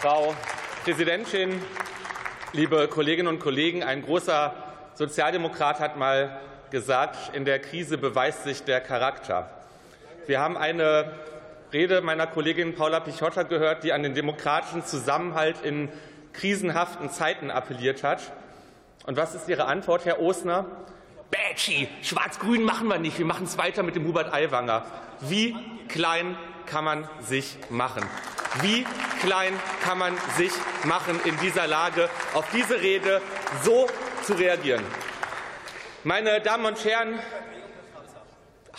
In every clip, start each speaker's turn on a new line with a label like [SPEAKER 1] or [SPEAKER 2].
[SPEAKER 1] Frau Präsidentin, liebe Kolleginnen und Kollegen! Ein großer Sozialdemokrat hat mal gesagt, in der Krise beweist sich der Charakter. Wir haben eine Rede meiner Kollegin Paula Pichotta gehört, die an den demokratischen Zusammenhalt in krisenhaften Zeiten appelliert hat. Und was ist Ihre Antwort, Herr Osner? Bätschi, Schwarz-Grün machen wir nicht. Wir machen es weiter mit dem Hubert Aiwanger. Wie klein kann man sich machen? Wie klein kann man sich machen, in dieser Lage auf diese Rede so zu reagieren? Meine Damen und Herren,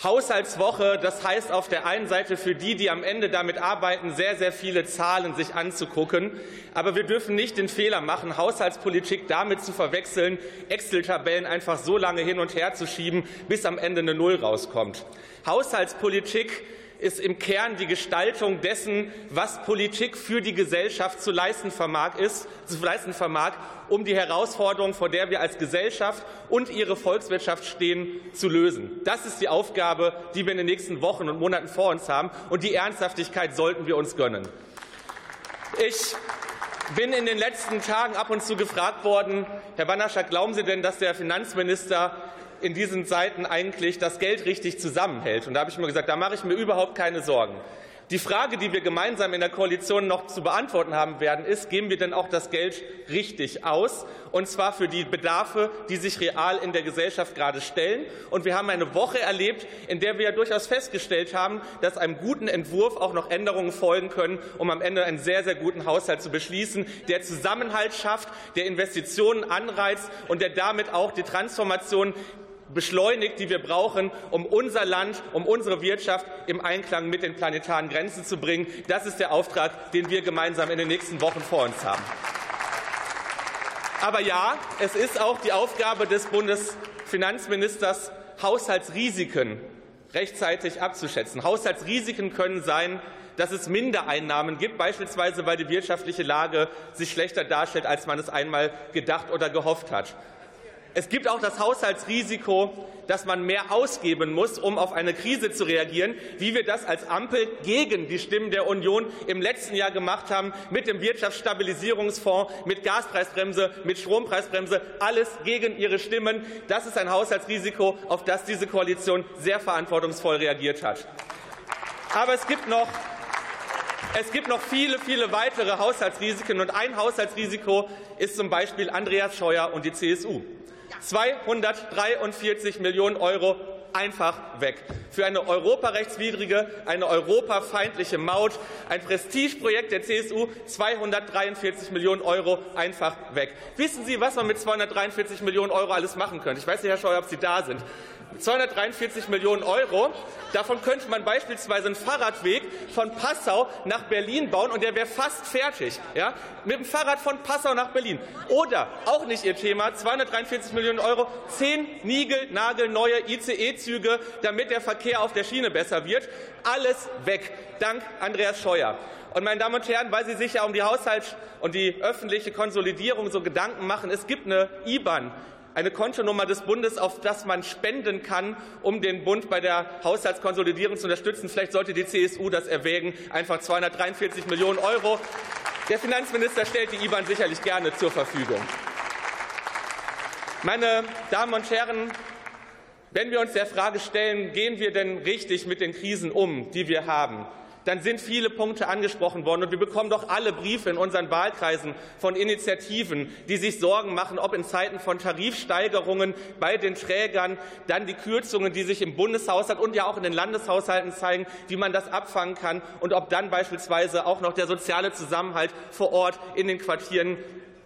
[SPEAKER 1] Haushaltswoche, das heißt auf der einen Seite für die, die am Ende damit arbeiten, sehr, sehr viele Zahlen sich anzugucken. Aber wir dürfen nicht den Fehler machen, Haushaltspolitik damit zu verwechseln, Excel-Tabellen einfach so lange hin und her zu schieben, bis am Ende eine Null rauskommt. Haushaltspolitik ist im Kern die Gestaltung dessen, was Politik für die Gesellschaft zu leisten vermag, ist, zu leisten vermag, um die Herausforderung, vor der wir als Gesellschaft und ihre Volkswirtschaft stehen, zu lösen. Das ist die Aufgabe, die wir in den nächsten Wochen und Monaten vor uns haben, und die Ernsthaftigkeit sollten wir uns gönnen. Ich bin in den letzten Tagen ab und zu gefragt worden, Herr Bannerschak, glauben Sie denn, dass der Finanzminister in diesen Zeiten eigentlich das Geld richtig zusammenhält. Und da habe ich mir gesagt, da mache ich mir überhaupt keine Sorgen. Die Frage, die wir gemeinsam in der Koalition noch zu beantworten haben werden, ist, geben wir denn auch das Geld richtig aus, und zwar für die Bedarfe, die sich real in der Gesellschaft gerade stellen. Und wir haben eine Woche erlebt, in der wir ja durchaus festgestellt haben, dass einem guten Entwurf auch noch Änderungen folgen können, um am Ende einen sehr, sehr guten Haushalt zu beschließen, der Zusammenhalt schafft, der Investitionen anreizt und der damit auch die Transformation beschleunigt, die wir brauchen, um unser Land, um unsere Wirtschaft im Einklang mit den planetaren Grenzen zu bringen. Das ist der Auftrag, den wir gemeinsam in den nächsten Wochen vor uns haben. Aber ja, es ist auch die Aufgabe des Bundesfinanzministers, Haushaltsrisiken rechtzeitig abzuschätzen. Haushaltsrisiken können sein, dass es Mindereinnahmen gibt, beispielsweise weil die wirtschaftliche Lage sich schlechter darstellt, als man es einmal gedacht oder gehofft hat. Es gibt auch das Haushaltsrisiko, dass man mehr ausgeben muss, um auf eine Krise zu reagieren, wie wir das als Ampel gegen die Stimmen der Union im letzten Jahr gemacht haben, mit dem Wirtschaftsstabilisierungsfonds, mit Gaspreisbremse, mit Strompreisbremse, alles gegen ihre Stimmen. Das ist ein Haushaltsrisiko, auf das diese Koalition sehr verantwortungsvoll reagiert hat. Aber es gibt noch es gibt noch viele, viele weitere Haushaltsrisiken. Und ein Haushaltsrisiko ist zum Beispiel Andreas Scheuer und die CSU. 243 Millionen Euro einfach weg. Für eine europarechtswidrige, eine europafeindliche Maut, ein Prestigeprojekt der CSU, 243 Millionen Euro einfach weg. Wissen Sie, was man mit 243 Millionen Euro alles machen könnte? Ich weiß nicht, Herr Scheuer, ob Sie da sind. 243 Millionen Euro. Davon könnte man beispielsweise einen Fahrradweg von Passau nach Berlin bauen und der wäre fast fertig. Ja? Mit dem Fahrrad von Passau nach Berlin. Oder, auch nicht Ihr Thema, 243 Millionen Euro, zehn niegelnagelneue ICE-Züge, damit der Verkehr auf der Schiene besser wird. Alles weg. Dank Andreas Scheuer. Und meine Damen und Herren, weil Sie sich ja um die Haushalts- und die öffentliche Konsolidierung so Gedanken machen, es gibt eine IBAN, eine Kontonummer des Bundes, auf das man spenden kann, um den Bund bei der Haushaltskonsolidierung zu unterstützen. Vielleicht sollte die CSU das erwägen, einfach 243 Millionen Euro. Der Finanzminister stellt die IBAN sicherlich gerne zur Verfügung. Meine Damen und Herren, wenn wir uns der Frage stellen, gehen wir denn richtig mit den Krisen um, die wir haben, dann sind viele Punkte angesprochen worden. Und wir bekommen doch alle Briefe in unseren Wahlkreisen von Initiativen, die sich Sorgen machen, ob in Zeiten von Tarifsteigerungen bei den Trägern dann die Kürzungen, die sich im Bundeshaushalt und ja auch in den Landeshaushalten zeigen, wie man das abfangen kann und ob dann beispielsweise auch noch der soziale Zusammenhalt vor Ort in den Quartieren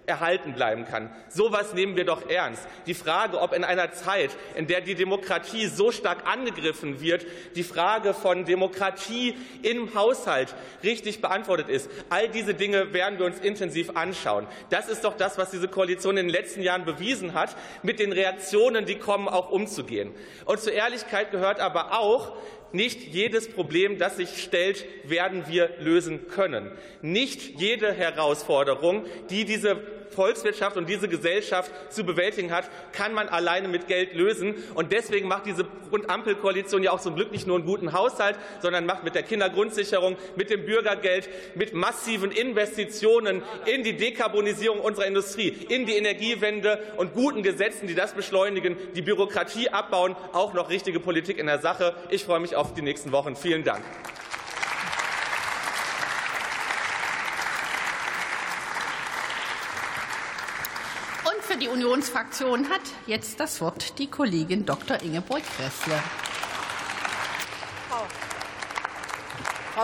[SPEAKER 1] erhalten bleiben kann. So etwas nehmen wir doch ernst. Die Frage, ob in einer Zeit, in der die Demokratie so stark angegriffen wird, die Frage von Demokratie im Haushalt richtig beantwortet ist, all diese Dinge werden wir uns intensiv anschauen. Das ist doch das, was diese Koalition in den letzten Jahren bewiesen hat, mit den Reaktionen, die kommen, auch umzugehen. Und zur Ehrlichkeit gehört aber auch, nicht jedes Problem, das sich stellt, werden wir lösen können. Nicht jede Herausforderung, die diese Volkswirtschaft und diese Gesellschaft zu bewältigen hat, kann man alleine mit Geld lösen. Und deswegen macht diese Ampelkoalition ja auch zum Glück nicht nur einen guten Haushalt, sondern macht mit der Kindergrundsicherung, mit dem Bürgergeld, mit massiven Investitionen in die Dekarbonisierung unserer Industrie, in die Energiewende und guten Gesetzen, die das beschleunigen, die Bürokratie abbauen, auch noch richtige Politik in der Sache. Ich freue mich auf die nächsten Wochen. Vielen Dank.
[SPEAKER 2] Für die Unionsfraktion hat jetzt das Wort die Kollegin Dr. Ingeborg Gressle.